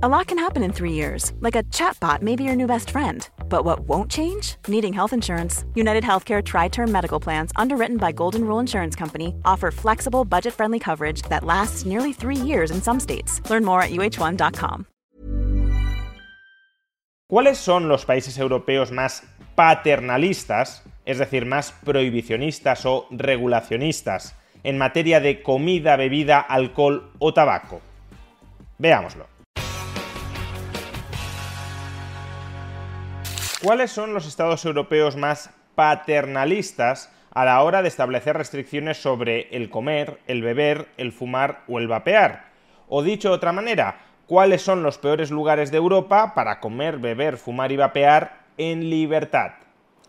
A lot can happen in three years, like a chatbot may be your new best friend. But what won't change? Needing health insurance. United Healthcare Tri Term Medical Plans, underwritten by Golden Rule Insurance Company, offer flexible, budget friendly coverage that lasts nearly three years in some states. Learn more at uh1.com. ¿Cuáles son los países europeos más paternalistas, es decir, más prohibicionistas o regulacionistas, en materia de comida, bebida, alcohol o tabaco? Veámoslo. ¿Cuáles son los estados europeos más paternalistas a la hora de establecer restricciones sobre el comer, el beber, el fumar o el vapear? O dicho de otra manera, ¿cuáles son los peores lugares de Europa para comer, beber, fumar y vapear en libertad?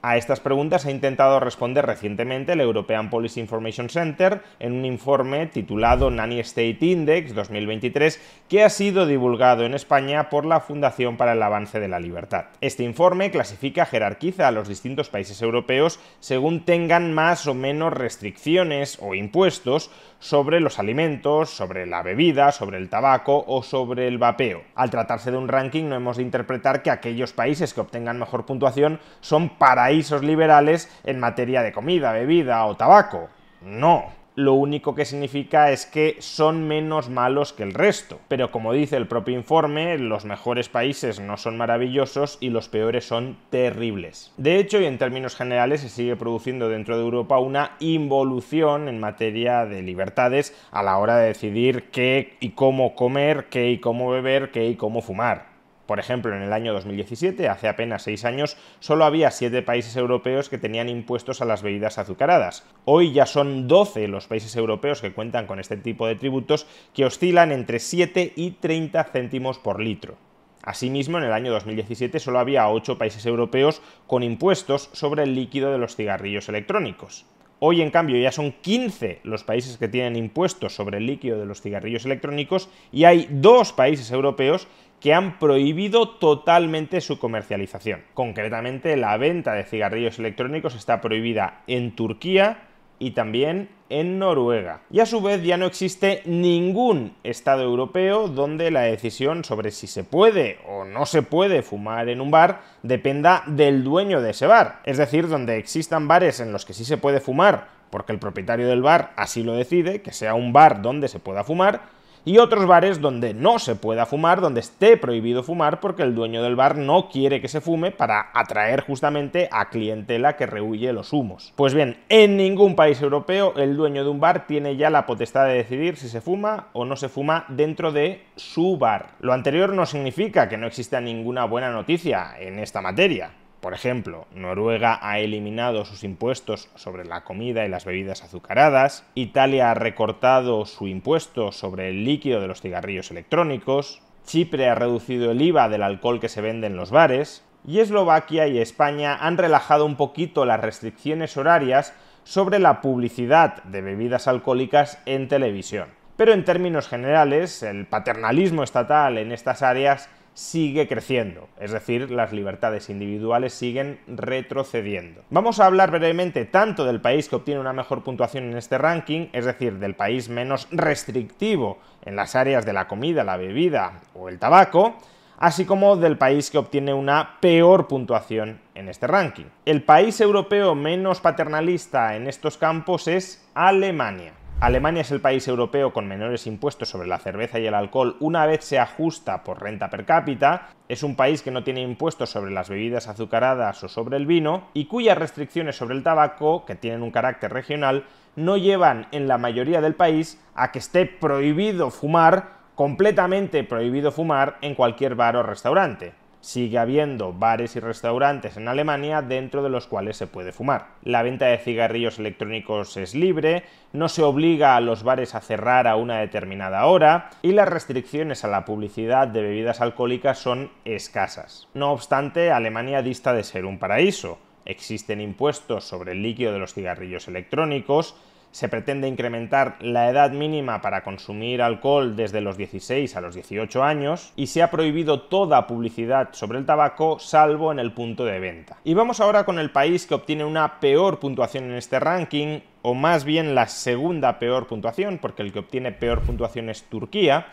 A estas preguntas ha intentado responder recientemente el European Policy Information Center en un informe titulado Nanny State Index 2023 que ha sido divulgado en España por la Fundación para el Avance de la Libertad. Este informe clasifica, jerarquiza a los distintos países europeos según tengan más o menos restricciones o impuestos sobre los alimentos, sobre la bebida, sobre el tabaco o sobre el vapeo. Al tratarse de un ranking no hemos de interpretar que aquellos países que obtengan mejor puntuación son paraísos liberales en materia de comida, bebida o tabaco. No, lo único que significa es que son menos malos que el resto. Pero como dice el propio informe, los mejores países no son maravillosos y los peores son terribles. De hecho, y en términos generales, se sigue produciendo dentro de Europa una involución en materia de libertades a la hora de decidir qué y cómo comer, qué y cómo beber, qué y cómo fumar. Por ejemplo, en el año 2017, hace apenas seis años, solo había siete países europeos que tenían impuestos a las bebidas azucaradas. Hoy ya son 12 los países europeos que cuentan con este tipo de tributos que oscilan entre 7 y 30 céntimos por litro. Asimismo, en el año 2017 solo había 8 países europeos con impuestos sobre el líquido de los cigarrillos electrónicos. Hoy, en cambio, ya son 15 los países que tienen impuestos sobre el líquido de los cigarrillos electrónicos y hay dos países europeos que han prohibido totalmente su comercialización. Concretamente, la venta de cigarrillos electrónicos está prohibida en Turquía y también en Noruega. Y a su vez ya no existe ningún Estado europeo donde la decisión sobre si se puede o no se puede fumar en un bar dependa del dueño de ese bar. Es decir, donde existan bares en los que sí se puede fumar porque el propietario del bar así lo decide, que sea un bar donde se pueda fumar, y otros bares donde no se pueda fumar, donde esté prohibido fumar porque el dueño del bar no quiere que se fume para atraer justamente a clientela que rehuye los humos. Pues bien, en ningún país europeo el dueño de un bar tiene ya la potestad de decidir si se fuma o no se fuma dentro de su bar. Lo anterior no significa que no exista ninguna buena noticia en esta materia. Por ejemplo, Noruega ha eliminado sus impuestos sobre la comida y las bebidas azucaradas, Italia ha recortado su impuesto sobre el líquido de los cigarrillos electrónicos, Chipre ha reducido el IVA del alcohol que se vende en los bares, y Eslovaquia y España han relajado un poquito las restricciones horarias sobre la publicidad de bebidas alcohólicas en televisión. Pero en términos generales, el paternalismo estatal en estas áreas sigue creciendo, es decir, las libertades individuales siguen retrocediendo. Vamos a hablar brevemente tanto del país que obtiene una mejor puntuación en este ranking, es decir, del país menos restrictivo en las áreas de la comida, la bebida o el tabaco, así como del país que obtiene una peor puntuación en este ranking. El país europeo menos paternalista en estos campos es Alemania. Alemania es el país europeo con menores impuestos sobre la cerveza y el alcohol una vez se ajusta por renta per cápita, es un país que no tiene impuestos sobre las bebidas azucaradas o sobre el vino y cuyas restricciones sobre el tabaco, que tienen un carácter regional, no llevan en la mayoría del país a que esté prohibido fumar, completamente prohibido fumar en cualquier bar o restaurante sigue habiendo bares y restaurantes en Alemania dentro de los cuales se puede fumar. La venta de cigarrillos electrónicos es libre, no se obliga a los bares a cerrar a una determinada hora y las restricciones a la publicidad de bebidas alcohólicas son escasas. No obstante, Alemania dista de ser un paraíso. Existen impuestos sobre el líquido de los cigarrillos electrónicos, se pretende incrementar la edad mínima para consumir alcohol desde los 16 a los 18 años y se ha prohibido toda publicidad sobre el tabaco salvo en el punto de venta. Y vamos ahora con el país que obtiene una peor puntuación en este ranking, o más bien la segunda peor puntuación, porque el que obtiene peor puntuación es Turquía,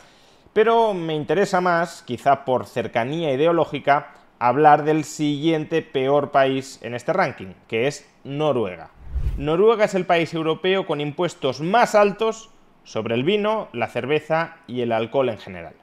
Pero me interesa más, quizá por cercanía ideológica, hablar del siguiente peor país en este ranking, que es Noruega. Noruega es el país europeo con impuestos más altos sobre el vino, la cerveza y el alcohol en general.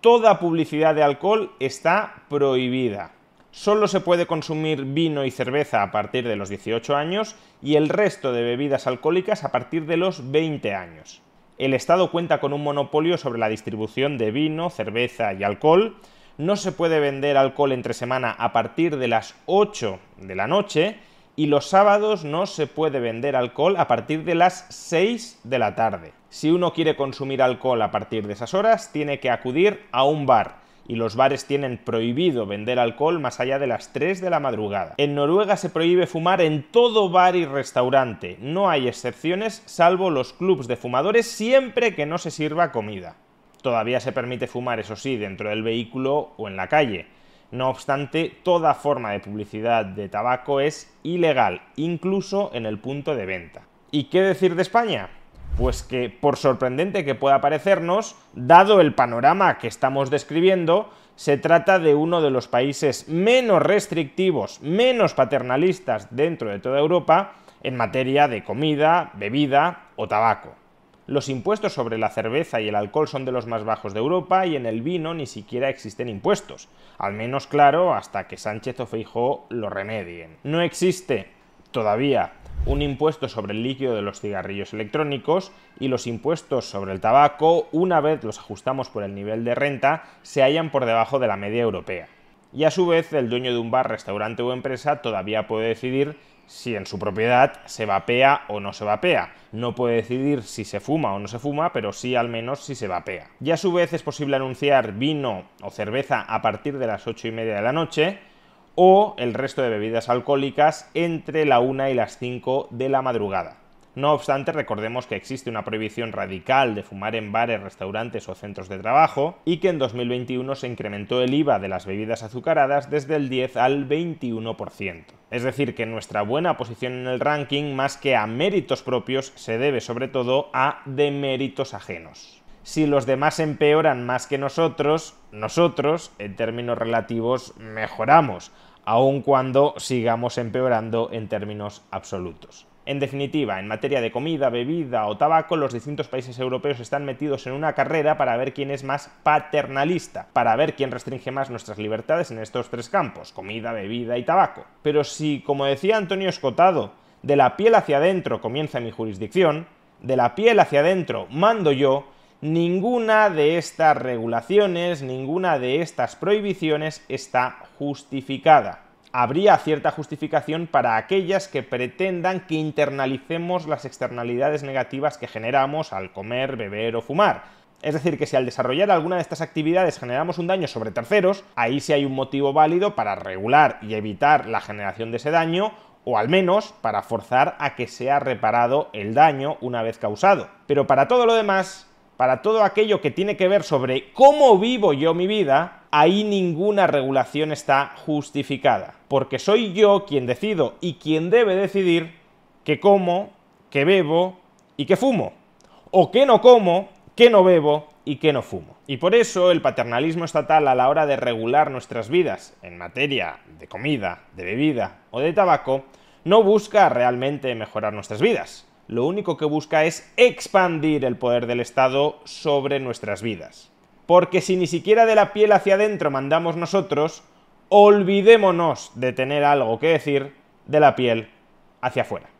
Toda publicidad de alcohol está prohibida. Solo se puede consumir vino y cerveza a partir de los 18 años y el resto de bebidas alcohólicas a partir de los 20 años. El Estado cuenta con un monopolio sobre la distribución de vino, cerveza y alcohol. No se puede vender alcohol entre semana a partir de las 8 de la noche y los sábados no se puede vender alcohol a partir de las 6 de la tarde. Si uno quiere consumir alcohol a partir de esas horas, tiene que acudir a un bar y los bares tienen prohibido vender alcohol más allá de las 3 de la madrugada. En Noruega se prohíbe fumar en todo bar y restaurante. No hay excepciones salvo los clubs de fumadores siempre que no se sirva comida. Todavía se permite fumar, eso sí, dentro del vehículo o en la calle. No obstante, toda forma de publicidad de tabaco es ilegal, incluso en el punto de venta. ¿Y qué decir de España? Pues que, por sorprendente que pueda parecernos, dado el panorama que estamos describiendo, se trata de uno de los países menos restrictivos, menos paternalistas dentro de toda Europa en materia de comida, bebida o tabaco. Los impuestos sobre la cerveza y el alcohol son de los más bajos de Europa y en el vino ni siquiera existen impuestos. Al menos claro hasta que Sánchez o Feijó lo remedien. No existe todavía un impuesto sobre el líquido de los cigarrillos electrónicos y los impuestos sobre el tabaco, una vez los ajustamos por el nivel de renta, se hallan por debajo de la media europea. Y a su vez, el dueño de un bar, restaurante o empresa todavía puede decidir si en su propiedad se vapea o no se vapea. No puede decidir si se fuma o no se fuma, pero sí al menos si se vapea. Y a su vez es posible anunciar vino o cerveza a partir de las 8 y media de la noche o el resto de bebidas alcohólicas entre la 1 y las 5 de la madrugada. No obstante, recordemos que existe una prohibición radical de fumar en bares, restaurantes o centros de trabajo y que en 2021 se incrementó el IVA de las bebidas azucaradas desde el 10 al 21%. Es decir, que nuestra buena posición en el ranking, más que a méritos propios, se debe sobre todo a deméritos ajenos. Si los demás empeoran más que nosotros, nosotros, en términos relativos, mejoramos, aun cuando sigamos empeorando en términos absolutos. En definitiva, en materia de comida, bebida o tabaco, los distintos países europeos están metidos en una carrera para ver quién es más paternalista, para ver quién restringe más nuestras libertades en estos tres campos, comida, bebida y tabaco. Pero si, como decía Antonio Escotado, de la piel hacia adentro comienza mi jurisdicción, de la piel hacia adentro mando yo, ninguna de estas regulaciones, ninguna de estas prohibiciones está justificada habría cierta justificación para aquellas que pretendan que internalicemos las externalidades negativas que generamos al comer, beber o fumar. Es decir, que si al desarrollar alguna de estas actividades generamos un daño sobre terceros, ahí sí hay un motivo válido para regular y evitar la generación de ese daño o al menos para forzar a que sea reparado el daño una vez causado. Pero para todo lo demás, para todo aquello que tiene que ver sobre cómo vivo yo mi vida, ahí ninguna regulación está justificada, porque soy yo quien decido y quien debe decidir qué como, qué bebo y qué fumo, o qué no como, qué no bebo y qué no fumo. Y por eso el paternalismo estatal a la hora de regular nuestras vidas en materia de comida, de bebida o de tabaco, no busca realmente mejorar nuestras vidas, lo único que busca es expandir el poder del Estado sobre nuestras vidas. Porque si ni siquiera de la piel hacia adentro mandamos nosotros, olvidémonos de tener algo que decir de la piel hacia afuera.